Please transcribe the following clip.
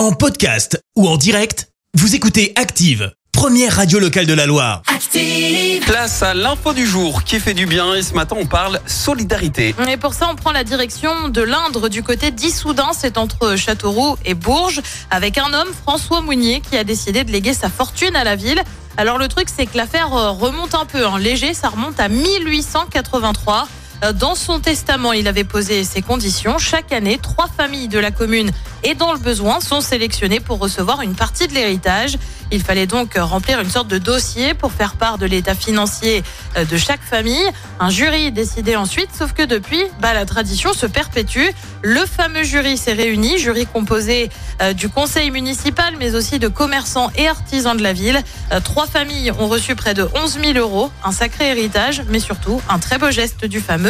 En podcast ou en direct, vous écoutez Active, première radio locale de la Loire. Active. Place à l'info du jour qui fait du bien et ce matin on parle solidarité. Et pour ça, on prend la direction de l'Indre du côté d'Issoudun, c'est entre Châteauroux et Bourges, avec un homme, François Mounier, qui a décidé de léguer sa fortune à la ville. Alors le truc, c'est que l'affaire euh, remonte un peu, en léger, ça remonte à 1883. Euh, Dans son testament, il avait posé ses conditions. Chaque année, trois familles de la commune et dans le besoin sont sélectionnées pour recevoir une partie de l'héritage. Il fallait donc remplir une sorte de dossier pour faire part de l'état financier euh, de chaque famille. Un jury décidait ensuite, sauf que depuis, bah, la tradition se perpétue. Le fameux jury s'est réuni, jury composé euh, du conseil municipal, mais aussi de commerçants et artisans de la ville. Trois familles ont reçu près de 11 000 euros, un sacré héritage, mais surtout un très beau geste du fameux